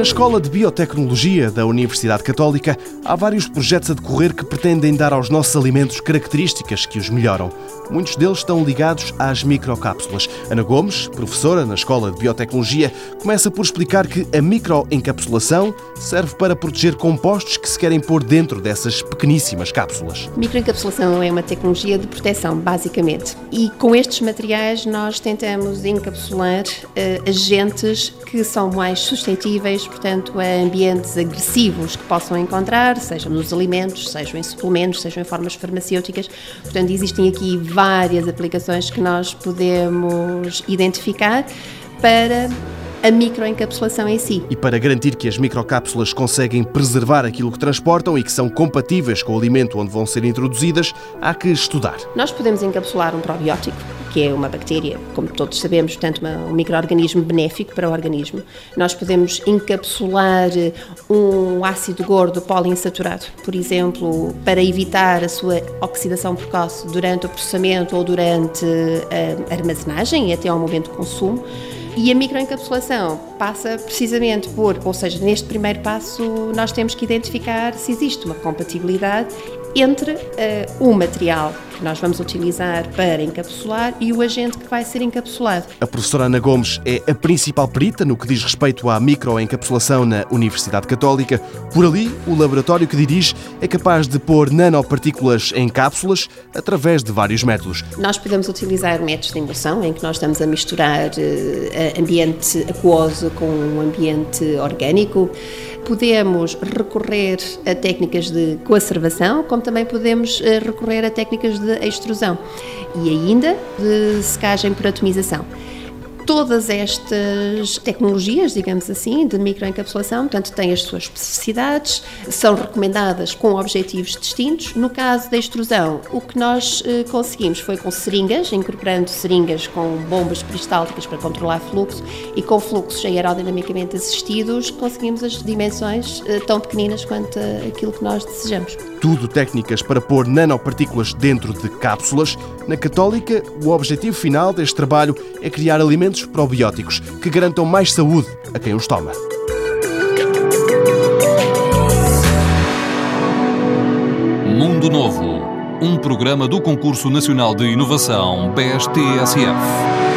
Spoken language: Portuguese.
Na Escola de Biotecnologia da Universidade Católica há vários projetos a decorrer que pretendem dar aos nossos alimentos características que os melhoram. Muitos deles estão ligados às microcápsulas. Ana Gomes, professora na Escola de Biotecnologia, começa por explicar que a microencapsulação serve para proteger compostos que se querem pôr dentro dessas pequeníssimas cápsulas. Microencapsulação é uma tecnologia de proteção, basicamente. E com estes materiais nós tentamos encapsular uh, agentes que são mais suscetíveis, portanto, a ambientes agressivos que possam encontrar, sejam nos alimentos, sejam em suplementos, sejam em formas farmacêuticas. Portanto, existem aqui várias aplicações que nós podemos identificar para a microencapsulação em si. E para garantir que as microcápsulas conseguem preservar aquilo que transportam e que são compatíveis com o alimento onde vão ser introduzidas, há que estudar. Nós podemos encapsular um probiótico, que é uma bactéria, como todos sabemos, portanto, um microorganismo benéfico para o organismo. Nós podemos encapsular um ácido gordo poliinsaturado, por exemplo, para evitar a sua oxidação precoce durante o processamento ou durante a armazenagem e até ao momento de consumo. E a microencapsulação passa precisamente por, ou seja, neste primeiro passo, nós temos que identificar se existe uma compatibilidade entre uh, o material que nós vamos utilizar para encapsular e o agente que vai ser encapsulado. A professora Ana Gomes é a principal perita no que diz respeito à microencapsulação na Universidade Católica. Por ali, o laboratório que dirige é capaz de pôr nanopartículas em cápsulas através de vários métodos. Nós podemos utilizar métodos de emulsão, em que nós estamos a misturar uh, ambiente aquoso com um ambiente orgânico. Podemos recorrer a técnicas de coacervação, como também podemos eh, recorrer a técnicas de extrusão e ainda de secagem por atomização todas estas tecnologias, digamos assim, de microencapsulação, portanto, têm as suas especificidades, são recomendadas com objetivos distintos. No caso da extrusão, o que nós eh, conseguimos foi com seringas, incorporando seringas com bombas peristálticas para controlar fluxo e com fluxos aerodinamicamente assistidos, conseguimos as dimensões eh, tão pequeninas quanto aquilo que nós desejamos. Tudo técnicas para pôr nanopartículas dentro de cápsulas. Na Católica, o objetivo final deste trabalho é criar alimentos probióticos que garantam mais saúde a quem os toma. Mundo Novo, um programa do Concurso Nacional de Inovação BSTSF.